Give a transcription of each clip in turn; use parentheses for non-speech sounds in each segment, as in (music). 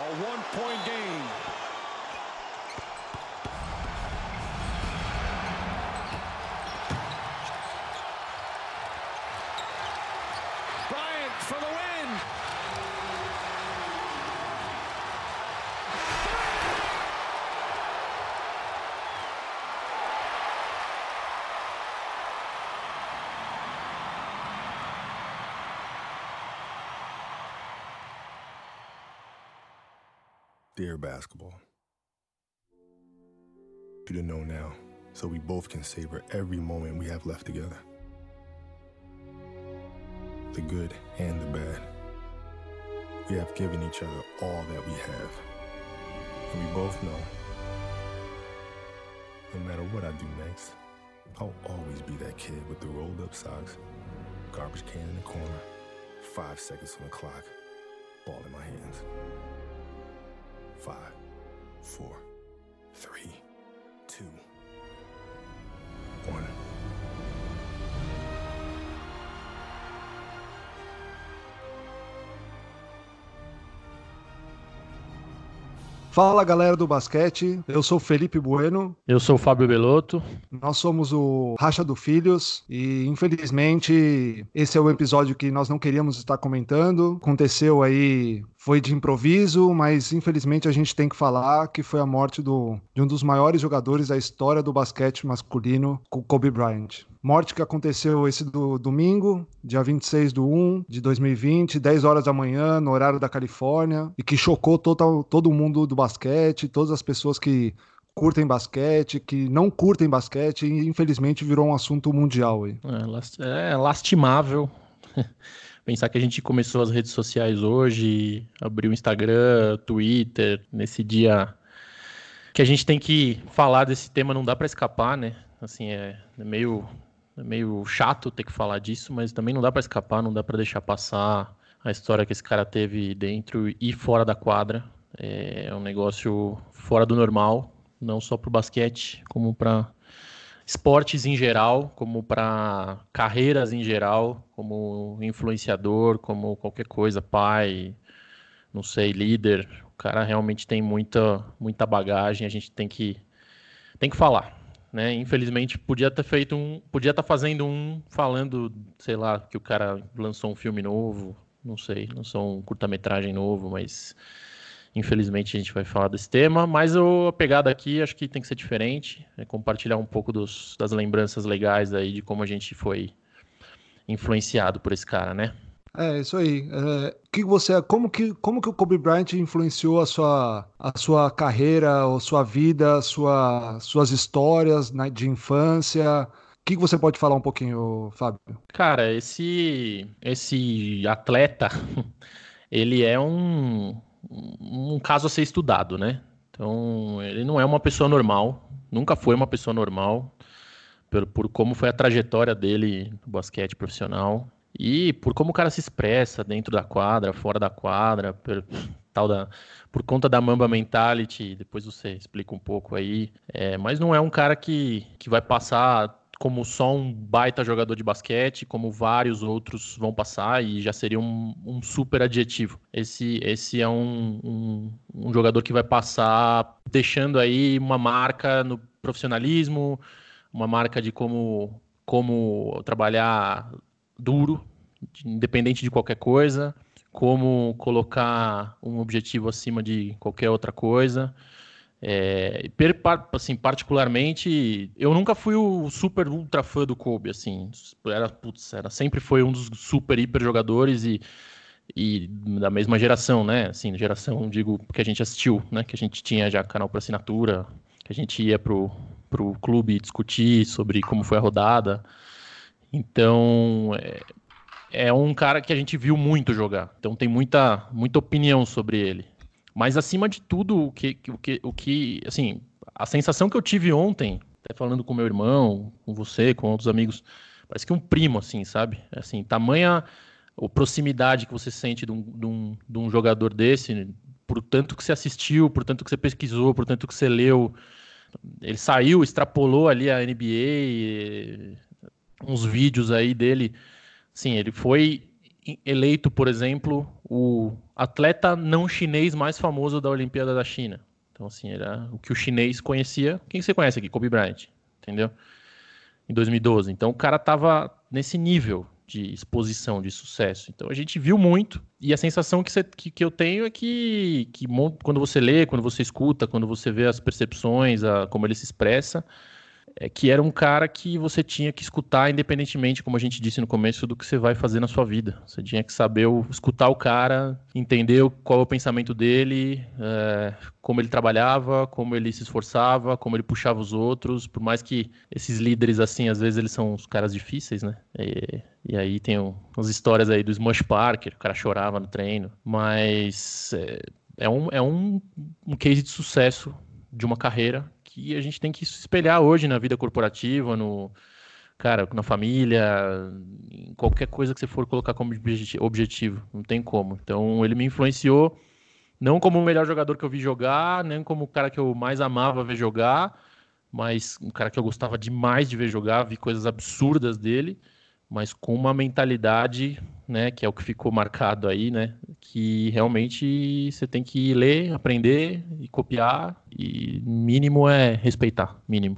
A one-point game. Basketball. You to know now, so we both can savor every moment we have left together. The good and the bad. We have given each other all that we have. And we both know no matter what I do next, I'll always be that kid with the rolled up socks, garbage can in the corner, five seconds on the clock, ball in my hands. Five, four, Fala galera do basquete, eu sou Felipe Bueno, Eu sou o Fábio Belotto. nós somos o Racha do Filhos e infelizmente esse é o episódio que nós não queríamos estar comentando. Aconteceu aí, foi de improviso, mas infelizmente a gente tem que falar que foi a morte do, de um dos maiores jogadores da história do basquete masculino, o Kobe Bryant. Morte que aconteceu esse do domingo, dia 26 do 1 de 2020, 10 horas da manhã, no horário da Califórnia, e que chocou total, todo mundo do basquete, todas as pessoas que curtem basquete, que não curtem basquete, e infelizmente virou um assunto mundial aí. É, é lastimável (laughs) pensar que a gente começou as redes sociais hoje, abriu Instagram, Twitter, nesse dia que a gente tem que falar desse tema, não dá pra escapar, né? Assim, é meio, é meio chato ter que falar disso, mas também não dá pra escapar, não dá pra deixar passar a história que esse cara teve dentro e fora da quadra. É um negócio fora do normal, não só pro basquete, como pra esportes em geral, como para carreiras em geral, como influenciador, como qualquer coisa, pai, não sei, líder. O cara realmente tem muita, muita bagagem, a gente tem que, tem que falar. Né? Infelizmente, podia ter feito um. Podia estar fazendo um falando, sei lá, que o cara lançou um filme novo, não sei, lançou um curta-metragem novo, mas Infelizmente a gente vai falar desse tema, mas o- a pegada aqui acho que tem que ser diferente, é compartilhar um pouco dos- das lembranças legais aí de como a gente foi influenciado por esse cara, né? É, isso aí. É, que você, como, que, como que o Kobe Bryant influenciou a sua, a sua carreira, a sua vida, a sua, suas histórias né, de infância? O que, você pode falar um pouquinho, Fábio? Cara, esse esse atleta, (laughs) ele é um, um caso a ser estudado, né? Então, ele não é uma pessoa normal, nunca foi uma pessoa normal, por, por como foi a trajetória dele no basquete profissional e por como o cara se expressa dentro da quadra, fora da quadra, por, tal da, por conta da Mamba Mentality, depois você explica um pouco aí, é, mas não é um cara que, que vai passar como só um baita jogador de basquete, como vários outros vão passar e já seria um, um super adjetivo. Esse, esse é um, um, um jogador que vai passar deixando aí uma marca no profissionalismo, uma marca de como, como trabalhar duro, independente de qualquer coisa, como colocar um objetivo acima de qualquer outra coisa. É, assim, particularmente, eu nunca fui o super ultra fã do Kobe, assim, era, putz, era sempre foi um dos super hiper jogadores e, e da mesma geração, né? Assim, geração, digo, que a gente assistiu, né? Que a gente tinha já canal para assinatura, que a gente ia pro, pro clube discutir sobre como foi a rodada. Então, é, é um cara que a gente viu muito jogar. Então tem muita, muita opinião sobre ele. Mas acima de tudo, o que, o que, o que, assim, a sensação que eu tive ontem, até falando com meu irmão, com você, com outros amigos, parece que um primo, assim, sabe? Assim, tamanha a proximidade que você sente de um, de um, de um jogador desse, por tanto que você assistiu, por tanto que você pesquisou, por tanto que você leu. Ele saiu, extrapolou ali a NBA, uns vídeos aí dele. Sim, ele foi eleito, por exemplo, o atleta não chinês mais famoso da Olimpíada da China. Então, assim, era o que o chinês conhecia. Quem você conhece aqui? Kobe Bryant, entendeu? Em 2012. Então, o cara tava nesse nível de exposição, de sucesso. Então, a gente viu muito. E a sensação que, você, que, que eu tenho é que, que quando você lê, quando você escuta, quando você vê as percepções, a, como ele se expressa, é que era um cara que você tinha que escutar independentemente, como a gente disse no começo, do que você vai fazer na sua vida. Você tinha que saber o, escutar o cara, entender qual é o pensamento dele, é, como ele trabalhava, como ele se esforçava, como ele puxava os outros. Por mais que esses líderes, assim, às vezes eles são os caras difíceis, né? E, e aí tem umas histórias aí do Smush Parker, o cara chorava no treino. Mas é, é um, é um, um case de sucesso de uma carreira que a gente tem que se espelhar hoje na vida corporativa, no cara, na família, em qualquer coisa que você for colocar como objetivo, não tem como. Então ele me influenciou não como o melhor jogador que eu vi jogar, nem como o cara que eu mais amava ver jogar, mas um cara que eu gostava demais de ver jogar, vi coisas absurdas dele, mas com uma mentalidade, né, que é o que ficou marcado aí, né, que realmente você tem que ler, aprender e copiar, e mínimo é respeitar, mínimo.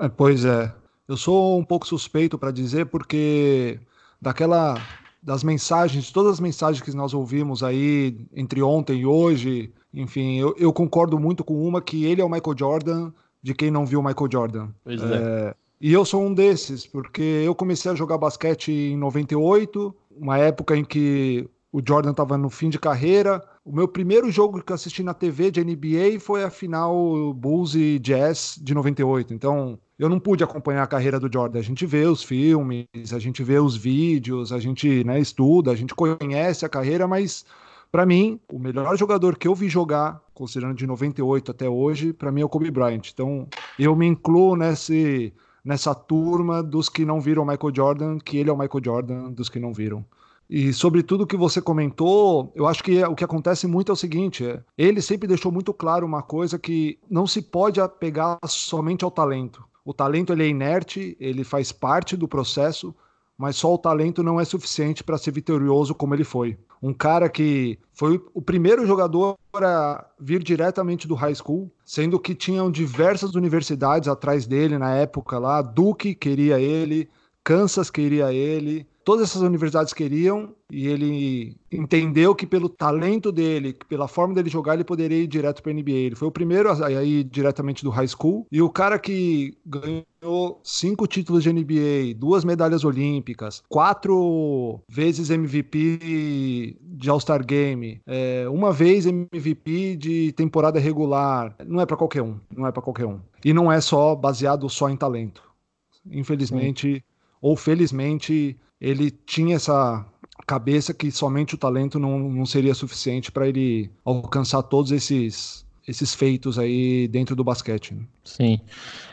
É, pois é. Eu sou um pouco suspeito para dizer, porque daquela. das mensagens, todas as mensagens que nós ouvimos aí entre ontem e hoje, enfim, eu, eu concordo muito com uma que ele é o Michael Jordan de quem não viu o Michael Jordan. Pois é. é. E eu sou um desses, porque eu comecei a jogar basquete em 98, uma época em que o Jordan estava no fim de carreira. O meu primeiro jogo que assisti na TV de NBA foi a final Bulls e Jazz de 98. Então, eu não pude acompanhar a carreira do Jordan. A gente vê os filmes, a gente vê os vídeos, a gente né, estuda, a gente conhece a carreira, mas para mim, o melhor jogador que eu vi jogar, considerando de 98 até hoje, para mim é o Kobe Bryant. Então, eu me incluo nesse, nessa turma dos que não viram Michael Jordan, que ele é o Michael Jordan dos que não viram. E sobre tudo que você comentou, eu acho que o que acontece muito é o seguinte: é, ele sempre deixou muito claro uma coisa que não se pode apegar somente ao talento. O talento ele é inerte, ele faz parte do processo, mas só o talento não é suficiente para ser vitorioso como ele foi. Um cara que foi o primeiro jogador a vir diretamente do high school, sendo que tinham diversas universidades atrás dele na época lá. Duke queria ele, Kansas queria ele, todas essas universidades queriam e ele entendeu que pelo talento dele, pela forma dele jogar, ele poderia ir direto para a NBA. Ele foi o primeiro a ir diretamente do high school e o cara que ganhou cinco títulos de NBA, duas medalhas olímpicas, quatro vezes MVP de All-Star Game, é, uma vez MVP de temporada regular. Não é para qualquer um, não é para qualquer um. E não é só baseado só em talento. Infelizmente, Sim. ou felizmente, ele tinha essa cabeça que somente o talento não, não seria suficiente para ele alcançar todos esses, esses feitos aí dentro do basquete. Né? Sim.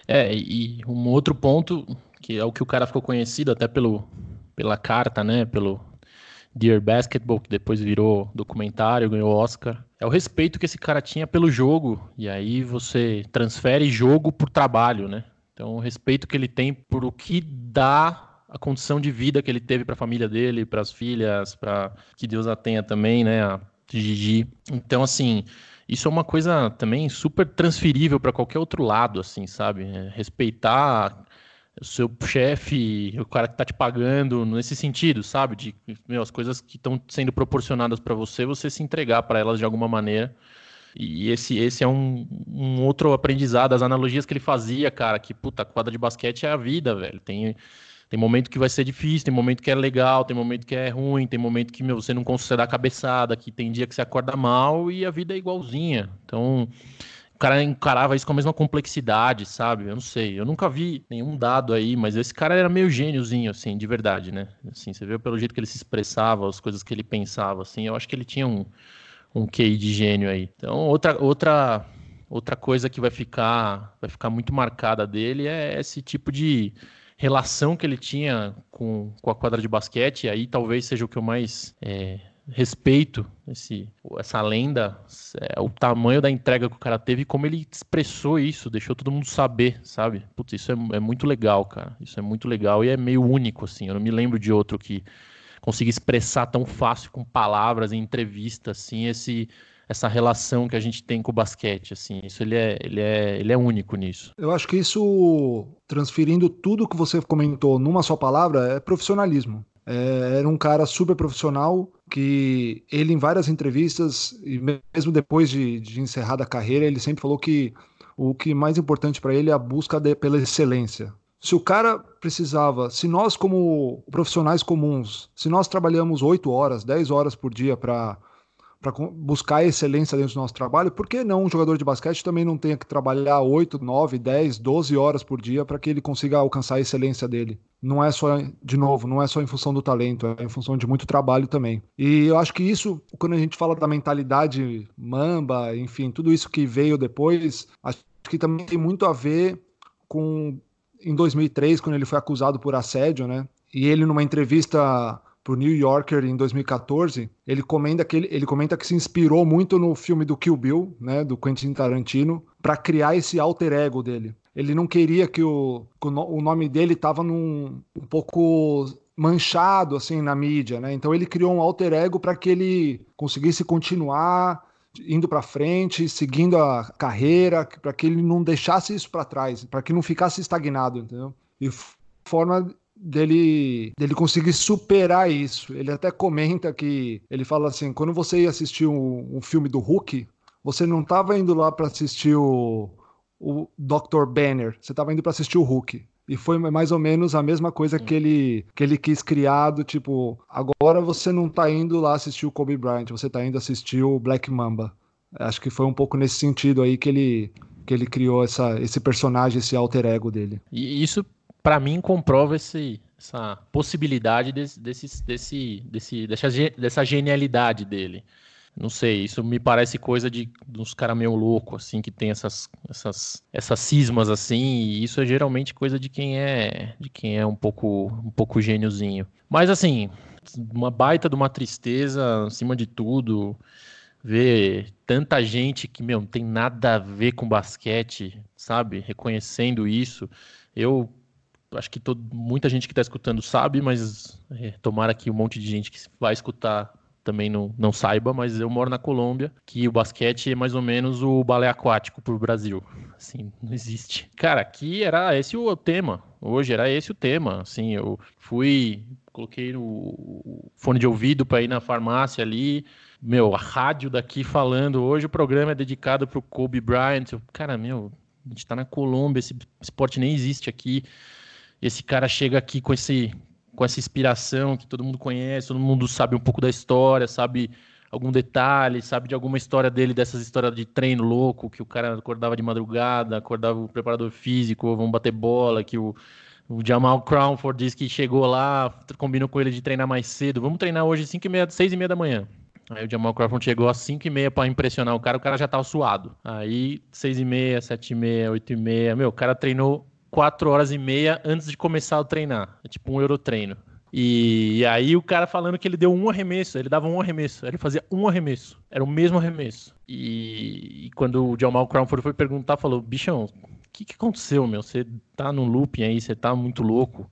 É, e um outro ponto, que é o que o cara ficou conhecido até pelo, pela carta, né? Pelo Dear Basketball, que depois virou documentário, ganhou Oscar. É o respeito que esse cara tinha pelo jogo. E aí você transfere jogo por trabalho, né? Então, o respeito que ele tem por o que dá a condição de vida que ele teve para a família dele, para as filhas, para que Deus a tenha também, né, a Gigi. Então, assim, isso é uma coisa também super transferível para qualquer outro lado, assim, sabe? É respeitar o seu chefe, o cara que tá te pagando, nesse sentido, sabe? De meu, as coisas que estão sendo proporcionadas para você, você se entregar para elas de alguma maneira. E esse, esse é um, um outro aprendizado, as analogias que ele fazia, cara, que puta, quadra de basquete é a vida, velho. Tem tem momento que vai ser difícil, tem momento que é legal, tem momento que é ruim, tem momento que meu, você não consegue dar cabeçada, que tem dia que você acorda mal e a vida é igualzinha. Então, o cara encarava isso com a mesma complexidade, sabe? Eu não sei, eu nunca vi nenhum dado aí, mas esse cara era meio gêniozinho, assim, de verdade, né? Assim, você vê pelo jeito que ele se expressava, as coisas que ele pensava, assim, eu acho que ele tinha um, um QI de gênio aí. Então, outra, outra, outra coisa que vai ficar, vai ficar muito marcada dele é esse tipo de relação que ele tinha com, com a quadra de basquete, aí talvez seja o que eu mais é, respeito, esse, essa lenda, é, o tamanho da entrega que o cara teve e como ele expressou isso, deixou todo mundo saber, sabe? Putz, isso é, é muito legal, cara. Isso é muito legal e é meio único, assim. Eu não me lembro de outro que conseguir expressar tão fácil com palavras em entrevista, assim, esse essa relação que a gente tem com o basquete, assim, isso ele é, ele é, ele é único nisso. Eu acho que isso, transferindo tudo que você comentou numa só palavra, é profissionalismo. É, era um cara super profissional que ele em várias entrevistas e mesmo depois de, de encerrada a carreira ele sempre falou que o que mais importante para ele é a busca de, pela excelência. Se o cara precisava, se nós como profissionais comuns, se nós trabalhamos 8 horas, 10 horas por dia para para buscar excelência dentro do nosso trabalho, por que não um jogador de basquete também não tenha que trabalhar 8, 9, 10, 12 horas por dia para que ele consiga alcançar a excelência dele? Não é só, de novo, não é só em função do talento, é em função de muito trabalho também. E eu acho que isso, quando a gente fala da mentalidade mamba, enfim, tudo isso que veio depois, acho que também tem muito a ver com em 2003, quando ele foi acusado por assédio, né? E ele, numa entrevista o New Yorker em 2014, ele comenta que ele, ele, comenta que se inspirou muito no filme do Kill Bill, né, do Quentin Tarantino, para criar esse alter ego dele. Ele não queria que o, que o nome dele estava um pouco manchado assim na mídia, né? Então ele criou um alter ego para que ele conseguisse continuar indo para frente, seguindo a carreira, para que ele não deixasse isso para trás, para que não ficasse estagnado, entendeu? E forma dele, dele conseguir superar isso. Ele até comenta que ele fala assim: quando você ia assistir um, um filme do Hulk, você não estava indo lá para assistir o, o Dr. Banner, você estava indo para assistir o Hulk. E foi mais ou menos a mesma coisa que ele, que ele quis criar, do tipo, agora você não tá indo lá assistir o Kobe Bryant, você tá indo assistir o Black Mamba. Acho que foi um pouco nesse sentido aí que ele, que ele criou essa, esse personagem, esse alter ego dele. E isso para mim comprova esse, essa possibilidade desse, desse, desse, desse, dessa, dessa genialidade dele. Não sei, isso me parece coisa de, uns caras meio louco, assim, que tem essas, essas, essas cismas, assim, e isso é geralmente coisa de quem é de quem é um pouco, um pouco gêniozinho. Mas, assim, uma baita de uma tristeza, acima de tudo, ver tanta gente que, meu, não tem nada a ver com basquete, sabe, reconhecendo isso. Eu acho que todo, muita gente que está escutando sabe, mas é, tomara que um monte de gente que vai escutar também não, não saiba, mas eu moro na Colômbia, que o basquete é mais ou menos o balé aquático para o Brasil. Assim, não existe. Cara, aqui era esse o tema. Hoje era esse o tema. Assim, eu fui, coloquei o fone de ouvido para ir na farmácia ali. Meu, a rádio daqui falando. Hoje o programa é dedicado para o Kobe Bryant. Cara, meu, a gente está na Colômbia, esse esporte nem existe aqui esse cara chega aqui com esse com essa inspiração que todo mundo conhece, todo mundo sabe um pouco da história, sabe algum detalhe, sabe de alguma história dele, dessas histórias de treino louco, que o cara acordava de madrugada, acordava o preparador físico, vamos bater bola, que o, o Jamal Crawford disse que chegou lá, combinou com ele de treinar mais cedo, vamos treinar hoje 5 e meia, 6 e meia da manhã. Aí o Jamal Crawford chegou às 5 e meia para impressionar o cara, o cara já tava suado. Aí 6 e meia, 7 e meia, 8 e meia, meu, o cara treinou quatro horas e meia antes de começar a treinar. É tipo um eurotreino. E, e aí o cara falando que ele deu um arremesso, ele dava um arremesso, ele fazia um arremesso, era o mesmo arremesso. E, e quando o Jamal Crawford foi perguntar, falou: bichão, o que, que aconteceu, meu? Você tá no looping aí, você tá muito louco.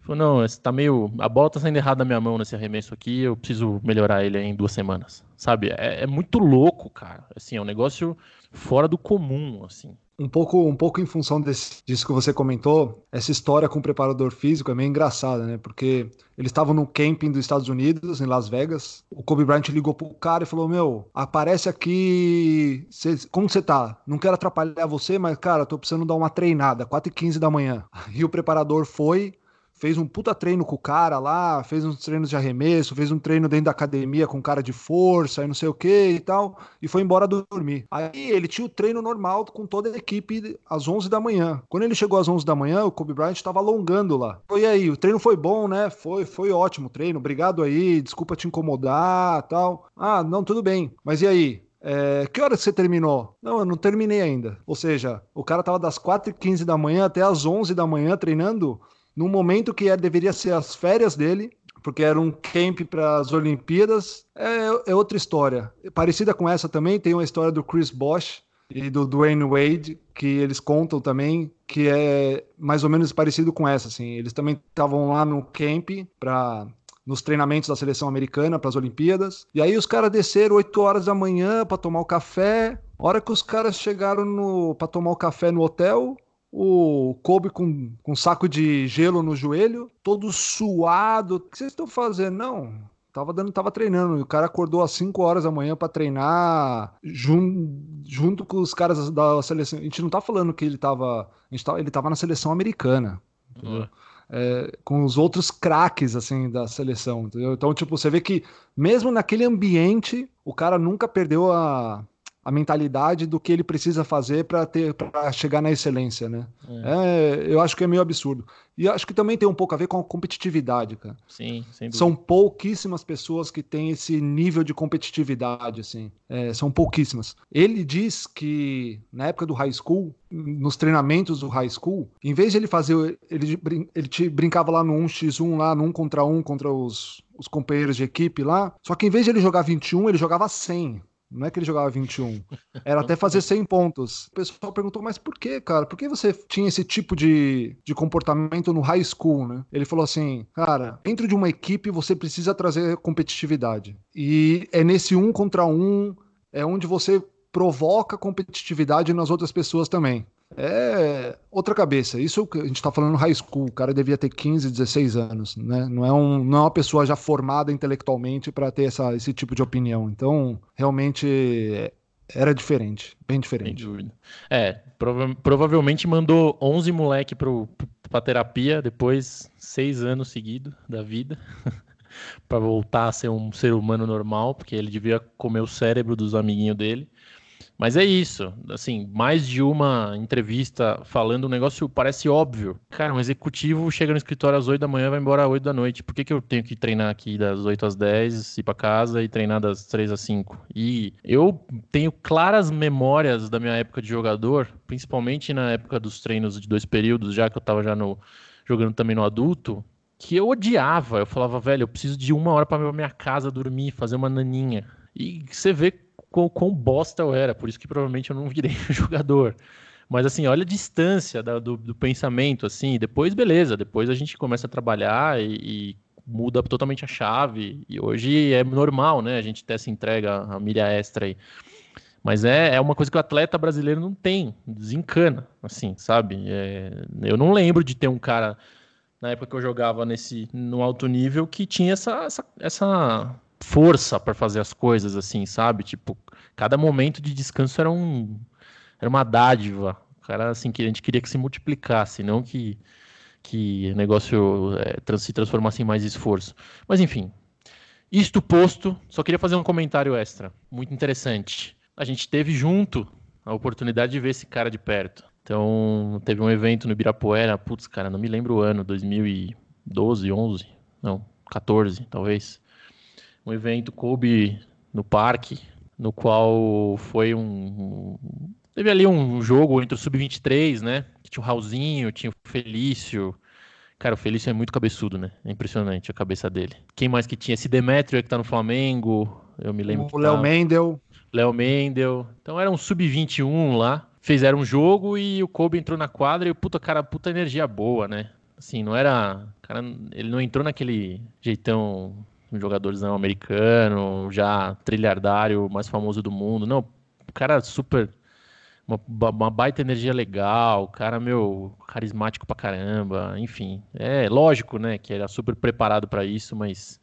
Falou, não, você tá meio. A bola tá saindo errada da minha mão nesse arremesso aqui, eu preciso melhorar ele em duas semanas. Sabe? É, é muito louco, cara. Assim, é um negócio fora do comum, assim um pouco, um pouco em função desse, disso que você comentou, essa história com o preparador físico é meio engraçada, né? Porque eles estavam no camping dos Estados Unidos, em Las Vegas. O Kobe Bryant ligou pro cara e falou: Meu, aparece aqui. Cê, como você tá? Não quero atrapalhar você, mas, cara, tô precisando dar uma treinada, 4h15 da manhã. (laughs) E o preparador foi, fez um puta treino com o cara lá, fez uns treinos de arremesso, fez um treino dentro da academia com cara de força e não sei o que e tal, e foi embora dormir. Aí ele tinha o treino normal com toda a equipe às 11 da manhã. Quando ele chegou às 11 da manhã, o Kobe Bryant estava alongando lá. E aí, o treino foi bom, né? Foi, foi ótimo o treino, obrigado aí, desculpa te incomodar tal. Ah, não, tudo bem. Mas e aí? É, que hora você terminou? Não, eu não terminei ainda. Ou seja, o cara tava das 4h15 da manhã até as 11 da manhã treinando num momento que é, deveria ser as férias dele, porque era um camp para as Olimpíadas, é, é, outra história. Parecida com essa também, tem uma história do Chris Bosh e do Dwayne Wade, que eles contam também, que é mais ou menos parecido com essa, assim. Eles também estavam lá no camp para nos treinamentos da seleção americana para as Olimpíadas. E aí os caras desceram 8 horas da manhã para tomar o café. A hora que os caras chegaram para tomar o café no hotel, o Kobe com, com um saco de gelo no joelho, todo suado. O que vocês estão fazendo? Não, tava dando, tava treinando. O cara acordou às 5 horas da manhã para treinar jun, junto com os caras da seleção. A gente não tá falando que ele tava, tá, ele tava na seleção americana. Uhum. É, com os outros craques assim da seleção, entendeu? Então, tipo, você vê que mesmo naquele ambiente, o cara nunca perdeu a, a mentalidade do que ele precisa fazer para ter para chegar na excelência, né? É. é. eu acho que é meio absurdo. E acho que também tem um pouco a ver com a competitividade, cara. Sim, sem São pouquíssimas pessoas que têm esse nível de competitividade, assim. É, são pouquíssimas. Ele diz que na época do high school, nos treinamentos do high school, em vez de ele fazer, ele, ele te brincava lá no 1x1, lá no 1 contra 1 contra os, os companheiros de equipe lá. Só que em vez de ele jogar 21, ele jogava 100. Não é que ele jogava 21. Era até fazer 100 pontos. O pessoal perguntou, mas por que, cara? Por que você tinha esse tipo de, de comportamento no high school, né? Ele falou assim, cara, dentro de uma equipe você precisa trazer competitividade. E é nesse um contra um, é onde você provoca competitividade nas outras pessoas também é outra cabeça. Isso a gente está falando high school, o cara devia ter 15, 16 anos, né? Não é, um, não é uma pessoa já formada intelectualmente para ter essa, esse tipo de opinião. Então, realmente era diferente, bem diferente. Sem dúvida. É, prova provavelmente mandou 11 moleque pro, pra terapia depois seis anos seguidos da vida. (laughs) para voltar a ser um ser humano normal, porque ele devia comer o cérebro dos amiguinhos dele. Mas é isso, assim, mais de uma entrevista falando um negócio parece óbvio. Cara, um executivo chega no escritório às 8 da manhã e vai embora às 8 da noite. Por que, que eu tenho que treinar aqui das 8 às 10, ir para casa e treinar das 3 às 5? E eu tenho claras memórias da minha época de jogador, principalmente na época dos treinos de dois períodos, já que eu tava já no, jogando também no adulto, que eu odiava. Eu falava, velho, eu preciso de uma hora para minha casa dormir, fazer uma naninha. E você vê quão, quão bosta eu era, por isso que provavelmente eu não virei (laughs) jogador. Mas assim, olha a distância da, do, do, pensamento, assim, depois beleza, depois a gente começa a trabalhar e, e, muda totalmente a chave, e hoje é normal, né, a gente ter essa entrega, a milha extra aí. Mas é, é uma coisa que o atleta brasileiro não tem, desencana, assim, sabe? É, eu não lembro de ter um cara, na época que eu jogava nesse, no alto nível, que tinha essa, essa, essa força para fazer as coisas, assim, sabe? Tipo, cada momento de descanso era um era uma dádiva. O cara, assim, que a gente queria que se multiplicasse, não que que o negócio é, se transformasse em mais esforço. Mas enfim, isto posto, só queria fazer um comentário extra, muito interessante. A gente teve junto a oportunidade de ver esse cara de perto. Então, teve um evento no Ibirapuera, putz, cara, não me lembro o ano, 2012, 11, não, 14, talvez um evento coube no parque, no qual foi um. Teve ali um jogo entre o Sub-23, né? Que tinha o Raulzinho, tinha o Felício. Cara, o Felício é muito cabeçudo, né? É impressionante a cabeça dele. Quem mais que tinha? Esse Demetrio que tá no Flamengo, eu me lembro. O Léo tá... Mendel. Léo Mendel. Então era um Sub-21 lá. Fizeram um jogo e o Kobe entrou na quadra e, puta, cara, puta energia boa, né? Assim, não era. Cara, ele não entrou naquele jeitão um jogadorzão americano, já trilhardário, mais famoso do mundo. Não, o cara super. Uma, uma baita energia legal, cara, meu, carismático pra caramba, enfim. É lógico, né, que era super preparado para isso, mas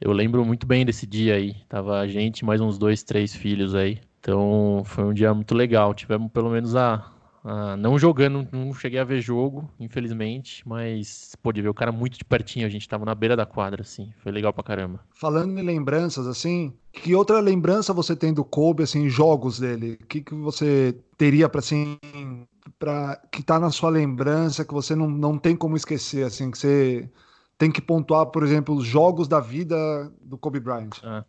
eu lembro muito bem desse dia aí. Tava a gente, mais uns dois, três filhos aí. Então foi um dia muito legal. Tivemos pelo menos a, ah, não jogando, não cheguei a ver jogo, infelizmente, mas pôde ver o cara muito de pertinho, a gente tava na beira da quadra, assim, foi legal pra caramba. Falando em lembranças, assim, que outra lembrança você tem do Kobe, assim, jogos dele? O que, que você teria para assim, para que tá na sua lembrança, que você não, não tem como esquecer, assim, que você tem que pontuar, por exemplo, os jogos da vida do Kobe Bryant? Ah.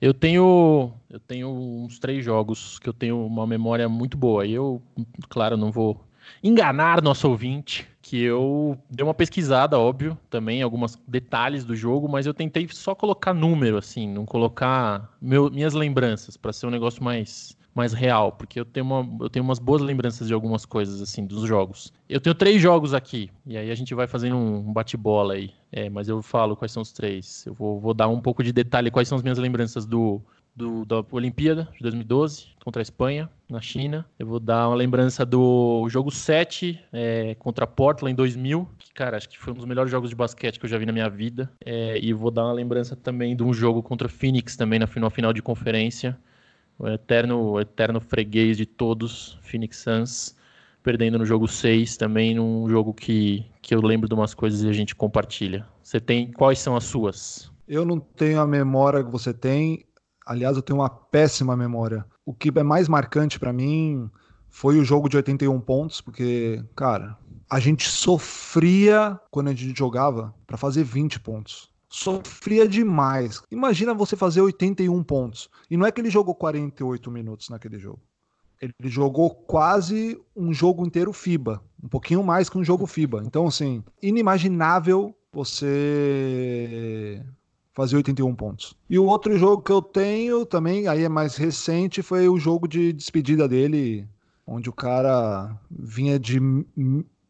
Eu tenho, eu tenho uns três jogos que eu tenho uma memória muito boa. E eu, claro, não vou enganar nosso ouvinte, que eu dei uma pesquisada, óbvio, também, alguns detalhes do jogo, mas eu tentei só colocar número, assim, não colocar meu, minhas lembranças, para ser um negócio mais, mais real, porque eu tenho, uma, eu tenho umas boas lembranças de algumas coisas, assim, dos jogos. Eu tenho três jogos aqui, e aí a gente vai fazendo um bate-bola aí. É, mas eu falo quais são os três. Eu vou, vou dar um pouco de detalhe quais são as minhas lembranças do, do, da Olimpíada de 2012 contra a Espanha, na China. Eu vou dar uma lembrança do jogo 7 é, contra a Portland em 2000, que, cara, acho que foi um dos melhores jogos de basquete que eu já vi na minha vida. É, e vou dar uma lembrança também de um jogo contra o Phoenix, também na final, final de conferência. O eterno, o eterno freguês de todos, Phoenix Suns, perdendo no jogo 6, também num jogo que, que eu lembro de umas coisas e a gente compartilha. Você tem, quais são as suas? Eu não tenho a memória que você tem, Aliás, eu tenho uma péssima memória. O que é mais marcante para mim foi o jogo de 81 pontos, porque, cara, a gente sofria quando a gente jogava para fazer 20 pontos. Sofria demais. Imagina você fazer 81 pontos. E não é que ele jogou 48 minutos naquele jogo. Ele jogou quase um jogo inteiro FIBA, um pouquinho mais que um jogo FIBA. Então, assim, inimaginável você fazer 81 pontos. E o outro jogo que eu tenho também, aí é mais recente, foi o jogo de despedida dele, onde o cara vinha de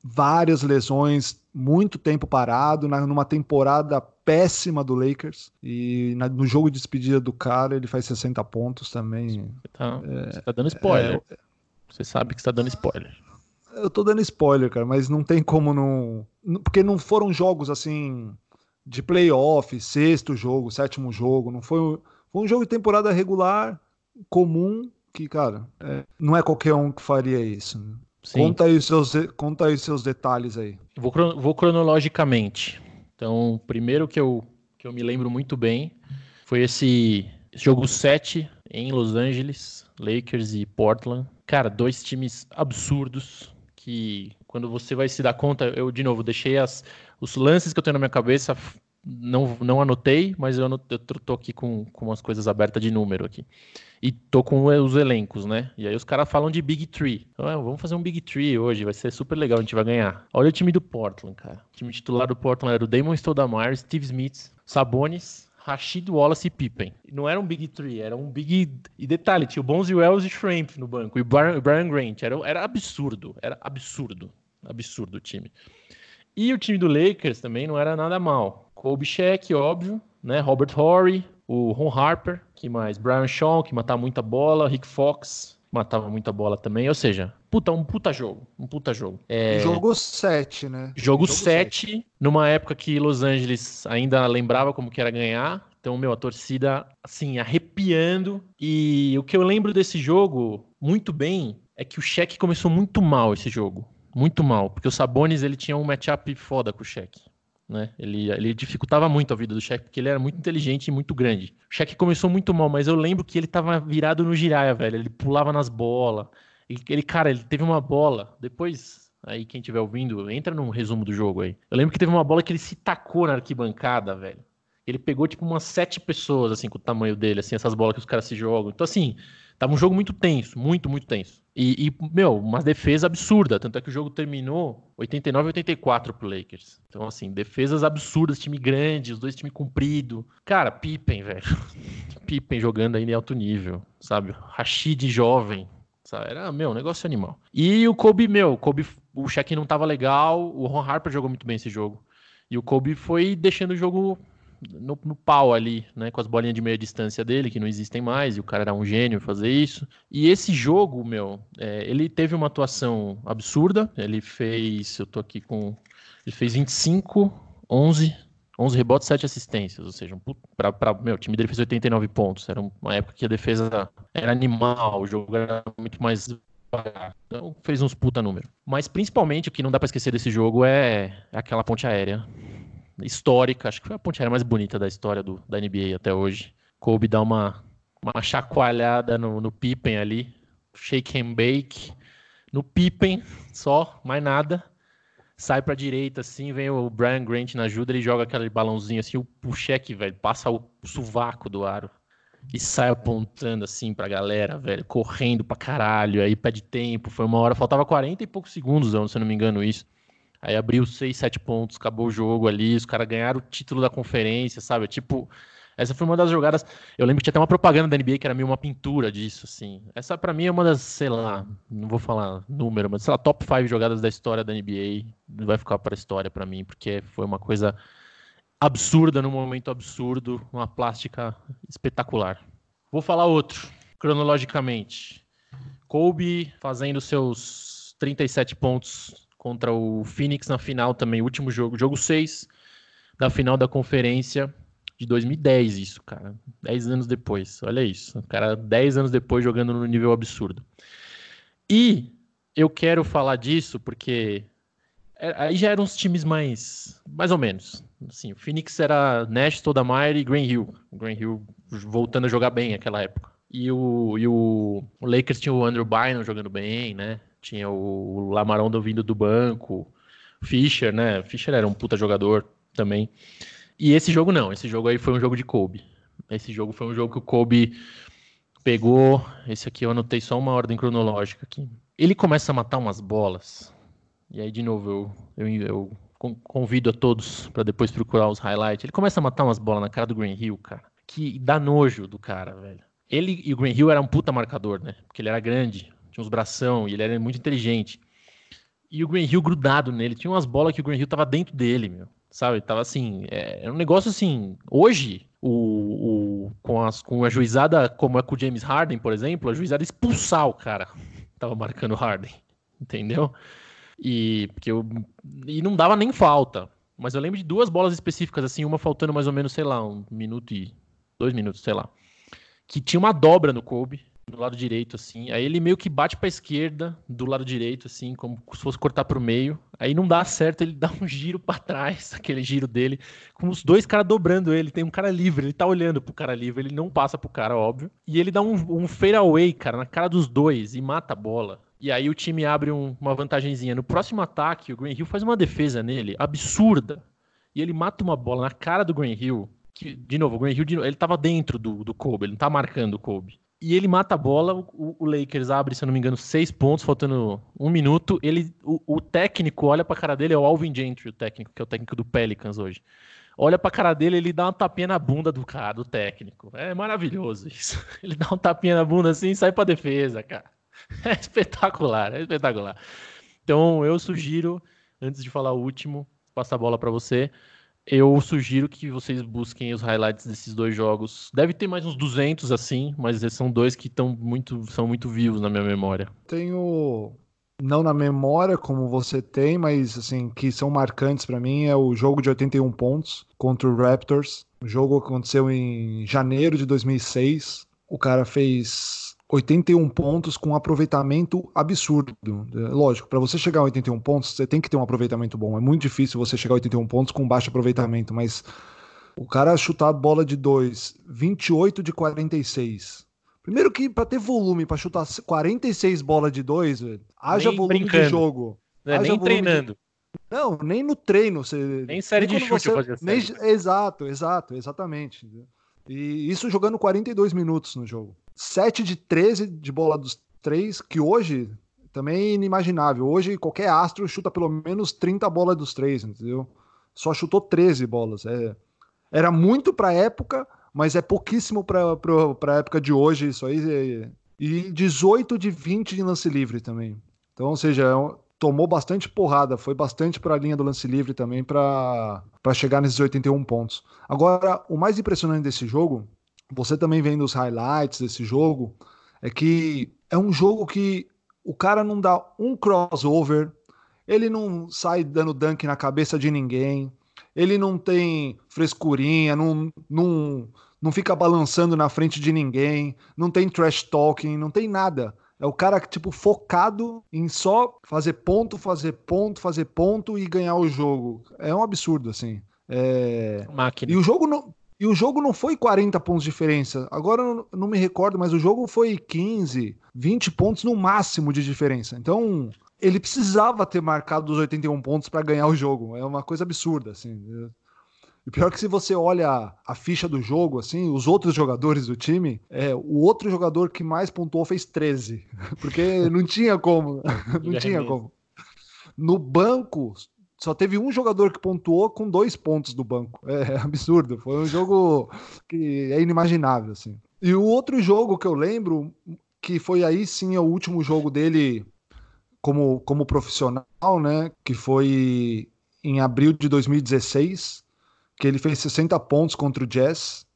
várias lesões, muito tempo parado, numa temporada péssima do Lakers. E no jogo de despedida do cara, ele faz 60 pontos também. Tá, é, você tá dando spoiler. É, você sabe que está dando spoiler. Eu tô dando spoiler, cara, mas não tem como não. Porque não foram jogos assim de playoff, sexto jogo, sétimo jogo. Não foi, foi um jogo de temporada regular, comum, que, cara, é, não é qualquer um que faria isso. Né? Conta, aí os seus, conta aí os seus detalhes aí. Vou, vou cronologicamente. Então, primeiro que eu, que eu me lembro muito bem foi esse jogo 7 em Los Angeles, Lakers e Portland. Cara, dois times absurdos que quando você vai se dar conta, eu de novo deixei as, os lances que eu tenho na minha cabeça, não, não anotei, mas eu, anotei, eu tô aqui com, com umas coisas abertas de número aqui. E tô com os elencos, né? E aí os caras falam de Big Tree. Ah, vamos fazer um Big Tree hoje, vai ser super legal, a gente vai ganhar. Olha o time do Portland, cara. O time titular do Portland era o Damon Stoudamire, Steve Smith, Sabonis, Rashid Wallace e Pippen. Não era um Big Tree, era um Big... E detalhe, tinha o Bonzi Wells e Shrimp no banco, e o Brian Grant. Era, era absurdo, era absurdo. Absurdo o time. E o time do Lakers também não era nada mal. Kobe Shaq, óbvio, né? Robert Horry, o Ron Harper, que mais? Brian Shaw, que matava muita bola, Rick Fox, matava muita bola também. Ou seja, puta, um puta jogo. Um puta jogo. É... Jogo 7, né? Jogo 7, numa época que Los Angeles ainda lembrava como que era ganhar. Então, meu, a torcida, assim, arrepiando. E o que eu lembro desse jogo, muito bem, é que o Shaq começou muito mal esse jogo muito mal, porque o Sabonis ele tinha um matchup foda com o Shaq. Né? Ele, ele dificultava muito a vida do Shaq, porque ele era muito inteligente e muito grande. O Shaq começou muito mal, mas eu lembro que ele tava virado no giraia, velho. Ele pulava nas bolas. Ele, ele, cara, ele teve uma bola. Depois, aí quem estiver ouvindo, entra no resumo do jogo aí. Eu lembro que teve uma bola que ele se tacou na arquibancada, velho. Ele pegou, tipo, umas sete pessoas, assim, com o tamanho dele, assim, essas bolas que os caras se jogam. Então, assim, Tava um jogo muito tenso, muito, muito tenso. E, e, meu, uma defesa absurda. Tanto é que o jogo terminou 89 84 pro Lakers. Então, assim, defesas absurdas, time grande, os dois times comprido. Cara, Pippen, velho. (laughs) Pippen jogando ainda em alto nível, sabe? Rashid jovem. Sabe? Era, meu, negócio animal. E o Kobe, meu, Kobe, o check não tava legal. O Ron Harper jogou muito bem esse jogo. E o Kobe foi deixando o jogo no, no, pau ali, né? Com as bolinhas de meia distância dele, que não existem mais, e o cara era um gênio fazer isso. E esse jogo, meu, é, ele teve uma atuação absurda. Ele fez, eu tô aqui com. Ele fez 25, 11, 11 rebotes, 7 assistências, ou seja, para meu o time dele fez 89 pontos. Era uma época que a defesa era animal, o jogo era muito mais então fez uns puta número. Mas principalmente o que não dá para esquecer desse jogo é aquela ponte aérea histórica, acho que foi a ponte aérea mais bonita da história do, da NBA até hoje. Kobe dá uma, uma chacoalhada no, no Pippen ali, shake and bake, no Pippen só, mais nada. Sai pra direita assim, vem o Brian Grant na ajuda, ele joga aquele balãozinho assim, o, o cheque, velho, passa o sovaco do aro e sai apontando assim pra galera, velho, correndo pra caralho, aí pede tempo, foi uma hora, faltava 40 e poucos segundos, se eu não me engano isso. Aí abriu 6, 7 pontos, acabou o jogo ali, os caras ganharam o título da conferência, sabe? Tipo, Essa foi uma das jogadas. Eu lembro que tinha até uma propaganda da NBA que era meio uma pintura disso, assim. Essa para mim é uma das, sei lá, não vou falar número, mas sei lá, top 5 jogadas da história da NBA. Vai ficar para história para mim, porque foi uma coisa absurda num momento absurdo, uma plástica espetacular. Vou falar outro, cronologicamente. Kobe fazendo seus 37 pontos contra o Phoenix na final também, último jogo, jogo 6 da final da conferência de 2010, isso, cara. 10 anos depois, olha isso. O cara, 10 anos depois, jogando no nível absurdo. E eu quero falar disso porque é, aí já eram os times mais, mais ou menos. Assim, o Phoenix era Nash, Stoudemire e Green Hill. O Green Hill voltando a jogar bem naquela época. E o, e o Lakers tinha o Andrew Bynum jogando bem, né? Tinha o Lamarondo vindo do banco. Fischer, né? Fischer era um puta jogador também. E esse jogo não, esse jogo aí foi um jogo de Kobe. Esse jogo foi um jogo que o Kobe pegou. Esse aqui eu anotei só uma ordem cronológica aqui. Ele começa a matar umas bolas. E aí, de novo, eu, eu, eu convido a todos para depois procurar os highlights. Ele começa a matar umas bolas na cara do Green Hill, cara. Que dá nojo do cara, velho. Ele e o Green Hill era um puta marcador, né? Porque ele era grande, tinha uns bração e ele era muito inteligente. E o Green Hill grudado nele. Tinha umas bolas que o Green Hill tava dentro dele, meu sabe? Tava assim, é, é um negócio assim. Hoje, o, o, com, as, com a juizada, como é com o James Harden, por exemplo, a juizada expulsar o cara. (laughs) Tava marcando Harden, entendeu? E, porque eu, e não dava nem falta. Mas eu lembro de duas bolas específicas, assim, uma faltando mais ou menos, sei lá, um minuto e. dois minutos, sei lá. Que tinha uma dobra no Kobe do lado direito, assim. Aí ele meio que bate pra esquerda, do lado direito, assim, como se fosse cortar pro meio. Aí não dá certo, ele (laughs) dá um giro para trás, aquele giro dele, com os dois caras dobrando ele. Tem um cara livre, ele tá olhando pro cara livre, ele não passa pro cara, óbvio. E ele dá um, um fadeaway, cara, na cara dos dois e mata a bola. E aí o time abre um, uma vantagenzinha. No próximo ataque, o Green Hill faz uma defesa nele, absurda. E ele mata uma bola na cara do Green Hill. Que, de novo, o Green Hill, ele tava dentro do, do Kobe, ele não tá marcando o Kobe. E ele mata a bola, o, o, Lakers abre, se eu não me engano, seis pontos, faltando um minuto. Ele, o, o técnico olha pra cara dele, é o Alvin Gentry, o técnico, que é o técnico do Pelicans hoje. Olha pra cara dele, ele dá uma tapinha na bunda do cara, do técnico. É maravilhoso isso. (laughs) Ele dá um tapinha na bunda assim e sai pra defesa, cara. É espetacular, é espetacular. Então eu sugiro, antes de falar o último, passar a bola para você eu sugiro que vocês busquem os highlights desses dois jogos. Deve ter mais uns 200 assim, mas são dois que estão muito, são muito vivos na minha memória. Tenho não na memória como você tem, mas assim que são marcantes para mim é o jogo de 81 pontos contra o Raptors. O jogo aconteceu em janeiro de 2006. O cara fez 81 pontos com um aproveitamento absurdo. Lógico, para você chegar a 81 pontos, você tem que ter um aproveitamento bom. É muito difícil você chegar a 81 pontos com baixo aproveitamento, mas o cara chutar a bola de 2, 28 de 46. Primeiro que para ter volume para chutar 46 bolas de 2, haja nem volume brincando. de jogo. É, nem treinando. De... Não, nem no treino. Você... Nem série nem de chute você... nem... Exato, exato, exatamente. E isso jogando 42 minutos no jogo. 7 de 13 de bola dos três, que hoje também é inimaginável. Hoje qualquer astro chuta pelo menos 30 bolas dos três, entendeu? Só chutou 13 bolas. É, era muito para época, mas é pouquíssimo para a época de hoje isso aí. É, e 18 de 20 de lance livre também. Então, ou seja, é tomou bastante porrada, foi bastante para a linha do lance livre também para chegar nesses 81 pontos. Agora, o mais impressionante desse jogo você também vendo os highlights desse jogo, é que é um jogo que o cara não dá um crossover, ele não sai dando dunk na cabeça de ninguém, ele não tem frescurinha, não, não, não fica balançando na frente de ninguém, não tem trash talking, não tem nada. É o cara, tipo, focado em só fazer ponto, fazer ponto, fazer ponto e ganhar o jogo. É um absurdo, assim. É... Máquina. E o jogo não. E o jogo não foi 40 pontos de diferença. Agora eu não me recordo, mas o jogo foi 15, 20 pontos no máximo de diferença. Então, ele precisava ter marcado os 81 pontos para ganhar o jogo. É uma coisa absurda, assim. E pior que se você olha a ficha do jogo, assim, os outros jogadores do time, é, o outro jogador que mais pontuou fez 13. (laughs) Porque não tinha como. (laughs) não tinha como. No banco, só teve um jogador que pontuou com dois pontos do banco. É (laughs) absurdo. Foi um jogo que é inimaginável, assim. E o outro jogo que eu lembro, que foi aí sim o último jogo dele como, como profissional, né? Que foi em abril de 2016, que ele fez 60 pontos contra o Jazz.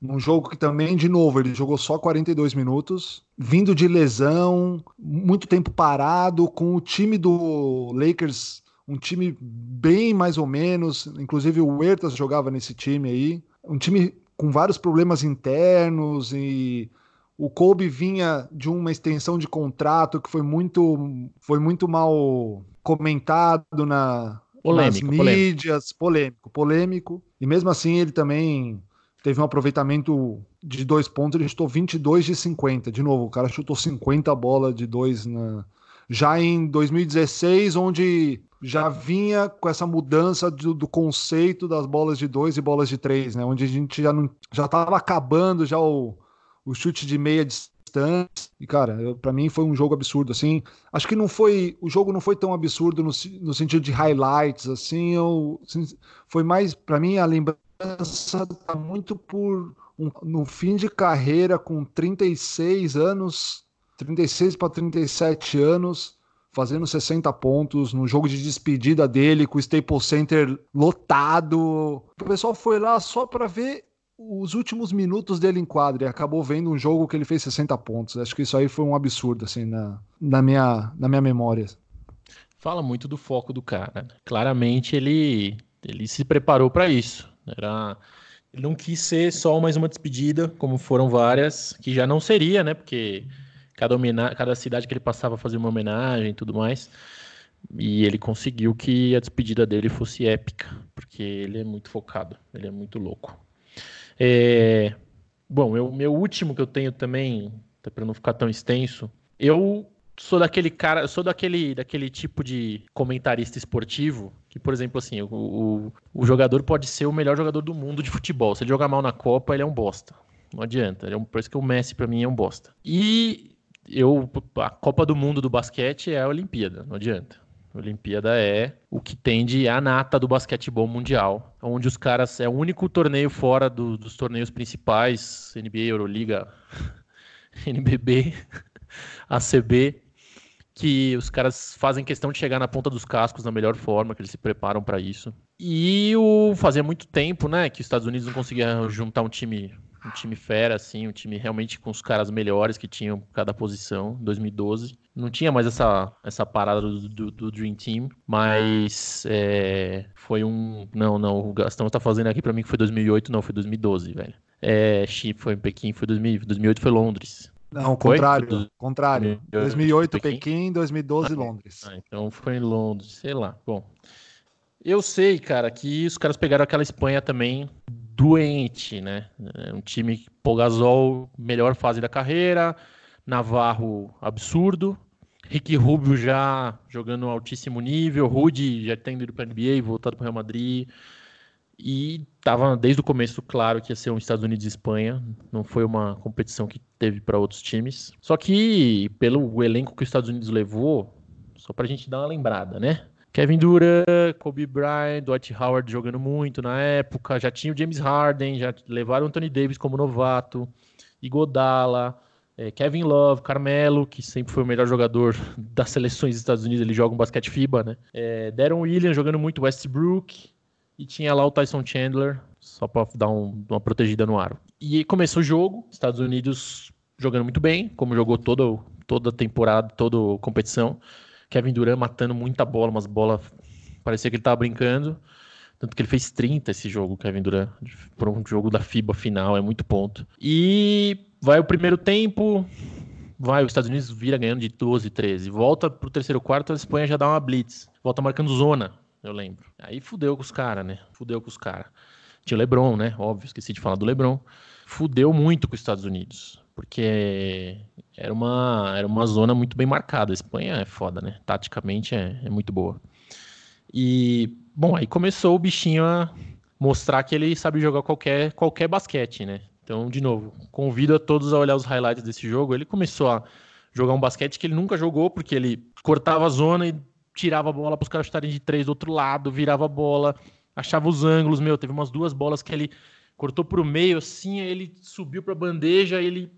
Num jogo que também, de novo, ele jogou só 42 minutos, vindo de lesão, muito tempo parado, com o time do Lakers um time bem mais ou menos, inclusive o Huertas jogava nesse time aí, um time com vários problemas internos e o Kobe vinha de uma extensão de contrato que foi muito foi muito mal comentado na polêmico, nas mídias, polêmico. polêmico, polêmico. E mesmo assim ele também teve um aproveitamento de dois pontos, ele chutou 22 de 50. De novo, o cara chutou 50 bola de dois na já em 2016, onde já vinha com essa mudança do, do, conceito das bolas de dois e bolas de três, né? Onde a gente já não já estava acabando já o, o chute de meia distância. E cara, para mim foi um jogo absurdo assim. Acho que não foi o jogo não foi tão absurdo no, no sentido de highlights assim, eu, assim, foi mais para mim a lembrança tá muito por um, no fim de carreira com 36 anos, 36 para 37 anos fazendo 60 pontos no jogo de despedida dele, com o Staples Center lotado. O pessoal foi lá só para ver os últimos minutos dele em quadra e acabou vendo um jogo que ele fez 60 pontos. Acho que isso aí foi um absurdo, assim, na, na, minha, na minha memória. Fala muito do foco do cara. Claramente ele, ele se preparou para isso. Era. Ele não quis ser só mais uma despedida, como foram várias, que já não seria, né? Porque cada, cada cidade que ele passava fazia uma homenagem e tudo mais. E ele conseguiu que a despedida dele fosse épica, porque ele é muito focado, ele é muito louco. É... Bom, o meu último que eu tenho também, para não ficar tão extenso, eu sou daquele cara, sou daquele, daquele tipo de comentarista esportivo que, por exemplo, assim, o, o, o, jogador pode ser o melhor jogador do mundo de futebol. Se ele jogar mal na Copa, ele é um bosta. Não adianta. É um, por isso que o Messi, para mim, é um bosta. E eu a Copa do Mundo do basquete é a Olimpíada, não adianta. A Olimpíada é o que tem de a nata do basquetebol mundial, onde os caras é o único torneio fora do, dos torneios principais, NBA, Euroliga, (laughs) NBB, ACB, (laughs) que os caras fazem questão de chegar na ponta dos cascos da melhor forma, que eles se preparam para isso. E o fazia muito tempo, né, que os Estados Unidos não conseguiam juntar um time um time fera, assim, um time realmente com os caras melhores que tinham cada posição, 2012. Não tinha mais essa, essa parada do, do, do Dream Team, mas é, foi um. Não, não, o Gastão tá fazendo aqui para mim que foi 2008, não, foi 2012, velho. É, foi em Pequim, foi 2000, 2008 foi Londres. Não, foi? contrário, foi contrário. 2008 Pequim, Pequim 2012 ah, Londres. Ah, então foi em Londres, sei lá. Bom, eu sei, cara, que os caras pegaram aquela Espanha também doente, né? É um time Pogazol, melhor fase da carreira, Navarro absurdo, Ricky Rubio já jogando altíssimo nível, Rudy já tendo ido para a NBA voltado para o Real Madrid. E estava desde o começo claro que ia ser um Estados Unidos e Espanha, não foi uma competição que teve para outros times. Só que pelo elenco que os Estados Unidos levou, só para a gente dar uma lembrada, né? Kevin Durant, Kobe Bryant, Dwight Howard jogando muito na época, já tinha o James Harden, já levaram o Anthony Davis como novato, Igodala, é, Kevin Love, Carmelo, que sempre foi o melhor jogador (laughs) das seleções dos Estados Unidos, ele joga um basquete FIBA, né? É, Deron Williams jogando muito Westbrook, e tinha lá o Tyson Chandler, só para dar um, uma protegida no aro. E começou o jogo, Estados Unidos jogando muito bem, como jogou todo, toda a temporada, toda competição. Kevin Durant matando muita bola, umas bolas. Parecia que ele tava brincando. Tanto que ele fez 30 esse jogo, Kevin Durant. Por um jogo da FIBA final, é muito ponto. E vai o primeiro tempo. Vai, os Estados Unidos vira ganhando de 12, 13. Volta pro terceiro quarto, a Espanha já dá uma blitz. Volta marcando zona, eu lembro. Aí fudeu com os caras, né? Fudeu com os caras. Tinha o LeBron, né? Óbvio, esqueci de falar do LeBron. Fudeu muito com os Estados Unidos porque era uma, era uma zona muito bem marcada. A Espanha é foda, né? Taticamente é, é muito boa. E, bom, aí começou o bichinho a mostrar que ele sabe jogar qualquer, qualquer basquete, né? Então, de novo, convido a todos a olhar os highlights desse jogo. Ele começou a jogar um basquete que ele nunca jogou, porque ele cortava a zona e tirava a bola para os caras chutarem de três do outro lado, virava a bola, achava os ângulos, meu, teve umas duas bolas que ele cortou para o meio, assim, ele subiu para a bandeja, ele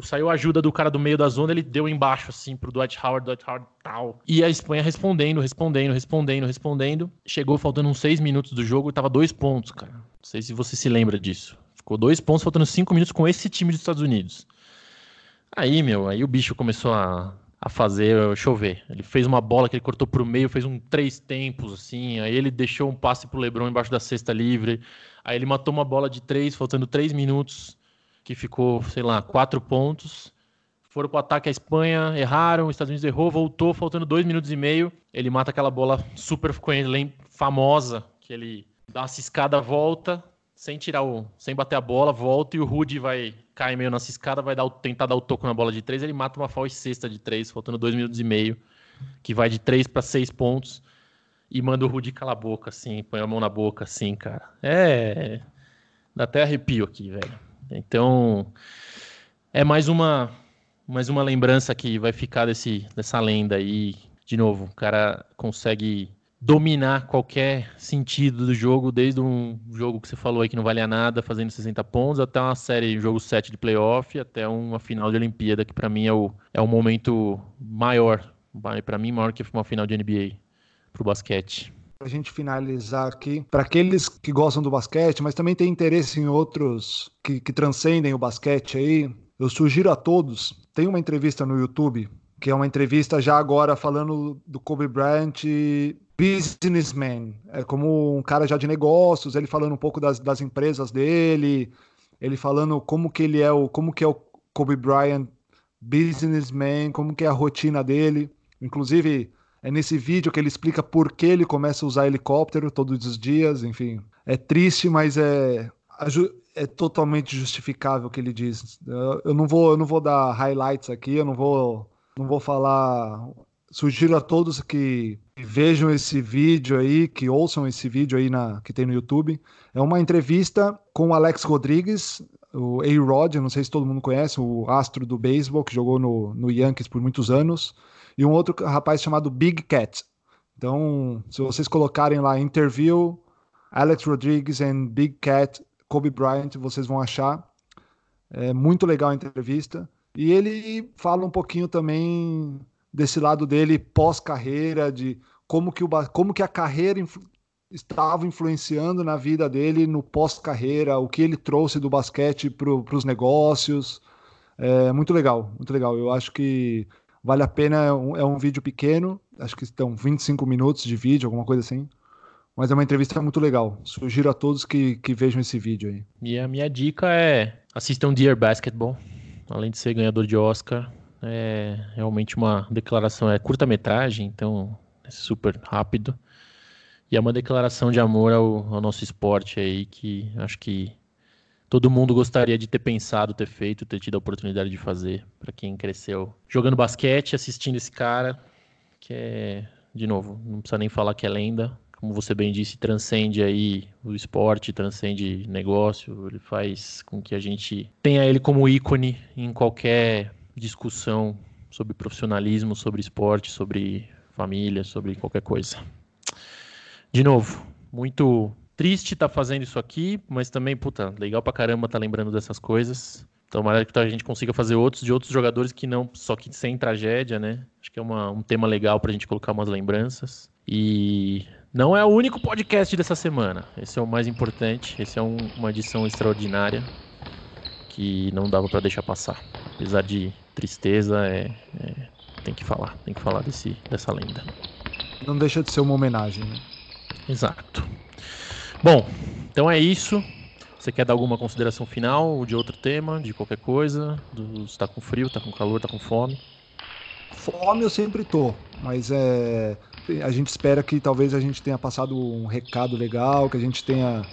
saiu a ajuda do cara do meio da zona, ele deu embaixo, assim, para o Dwight Howard, Dwight Howard tal. E a Espanha respondendo, respondendo, respondendo, respondendo. Chegou faltando uns seis minutos do jogo tava dois pontos, cara. Não sei se você se lembra disso. Ficou dois pontos faltando cinco minutos com esse time dos Estados Unidos. Aí, meu, aí o bicho começou a, a fazer chover. Ele fez uma bola que ele cortou pro meio, fez um três tempos, assim. Aí ele deixou um passe pro Lebron embaixo da cesta livre. Aí ele matou uma bola de três, faltando três minutos, que ficou, sei lá, quatro pontos. Foram pro ataque a Espanha, erraram, os Estados Unidos errou, voltou, faltando dois minutos e meio. Ele mata aquela bola super famosa, que ele dá uma ciscada, volta, sem tirar o. sem bater a bola, volta e o Rudy vai cair meio na ciscada, vai dar tentar dar o toco na bola de três, ele mata uma falsa sexta de três, faltando dois minutos e meio, que vai de três para seis pontos e manda o Rudy calar a boca, assim, põe a mão na boca, assim, cara. É. Dá até arrepio aqui, velho. Então, é mais uma mais uma lembrança que vai ficar desse, dessa lenda aí. De novo, o cara consegue dominar qualquer sentido do jogo, desde um jogo que você falou aí que não valia nada, fazendo 60 pontos, até uma série, jogo 7 de playoff, até uma final de Olimpíada, que para mim é o, é o momento maior, para mim maior que uma final de NBA para o basquete. A gente finalizar aqui, para aqueles que gostam do basquete, mas também tem interesse em outros que, que transcendem o basquete aí, eu sugiro a todos, tem uma entrevista no YouTube, que é uma entrevista já agora falando do Kobe Bryant businessman, é como um cara já de negócios, ele falando um pouco das, das empresas dele, ele falando como que ele é o como que é o Kobe Bryant businessman, como que é a rotina dele. Inclusive, é nesse vídeo que ele explica por que ele começa a usar helicóptero todos os dias, enfim. É triste, mas é, é totalmente justificável o que ele diz. Eu não vou, eu não vou dar highlights aqui, eu não vou, não vou falar. Sugiro a todos que vejam esse vídeo aí, que ouçam esse vídeo aí na, que tem no YouTube. É uma entrevista com o Alex Rodrigues, o A-Rod, não sei se todo mundo conhece, o astro do beisebol, que jogou no, no Yankees por muitos anos e um outro rapaz chamado Big Cat. Então, se vocês colocarem lá interview Alex Rodrigues and Big Cat Kobe Bryant, vocês vão achar. É muito legal a entrevista. E ele fala um pouquinho também desse lado dele pós-carreira, de como que, o, como que a carreira influ, estava influenciando na vida dele no pós-carreira, o que ele trouxe do basquete para os negócios. É muito legal, muito legal. Eu acho que Vale a pena, é um, é um vídeo pequeno, acho que estão 25 minutos de vídeo, alguma coisa assim. Mas é uma entrevista muito legal. Sugiro a todos que, que vejam esse vídeo aí. E a minha dica é assistam Dear Basketball. Além de ser ganhador de Oscar, é realmente uma declaração, é curta-metragem, então é super rápido. E é uma declaração de amor ao, ao nosso esporte aí, que acho que todo mundo gostaria de ter pensado, ter feito, ter tido a oportunidade de fazer. Para quem cresceu jogando basquete, assistindo esse cara, que é, de novo, não precisa nem falar que é lenda. Como você bem disse, transcende aí o esporte, transcende negócio. Ele faz com que a gente tenha ele como ícone em qualquer discussão sobre profissionalismo, sobre esporte, sobre família, sobre qualquer coisa. De novo, muito triste estar tá fazendo isso aqui, mas também, puta, legal pra caramba tá lembrando dessas coisas. Tomara que a gente consiga fazer outros de outros jogadores que não, só que sem tragédia, né? Acho que é uma, um tema legal pra gente colocar umas lembranças. E não é o único podcast dessa semana. Esse é o mais importante. Esse é um, uma edição extraordinária que não dava para deixar passar. Apesar de tristeza, é, é, tem que falar, tem que falar desse, dessa lenda. Não deixa de ser uma homenagem, né? Exato. Bom, então é isso. Você quer dar alguma consideração final de outro tema, de qualquer coisa? Do, está com frio, está com calor, está com fome? Fome eu sempre tô, mas é, a gente espera que talvez a gente tenha passado um recado legal, que a gente tenha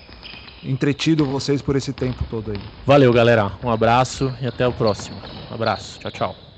entretido vocês por esse tempo todo aí. Valeu, galera. Um abraço e até o próximo. Um abraço. Tchau, tchau.